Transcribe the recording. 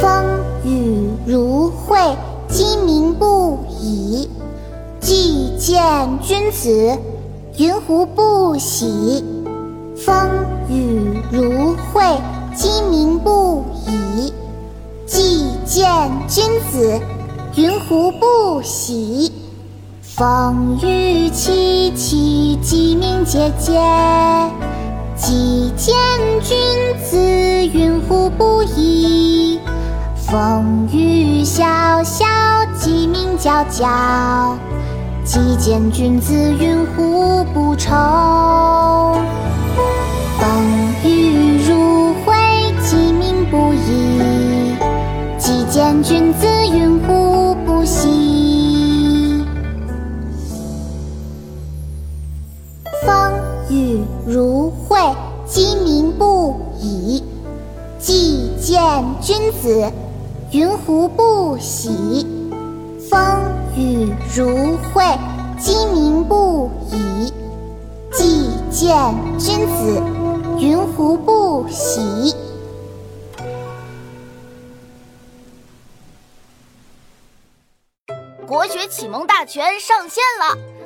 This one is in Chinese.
风雨如晦鸡鸣不已既见君子云胡不喜。风雨如晦鸡鸣不已既见君子云胡不喜？风雨凄凄，鸡鸣喈喈。既见君子，云胡不疑？风雨潇潇，鸡鸣啾啾。既见君子，云胡不愁？风雨如晦，鸡鸣不已。既见君子，云胡雨如晦，鸡鸣不已。既见君子，云胡不喜？风雨如晦，鸡鸣不已。既见君子，云胡不喜？国学启蒙大全上线了，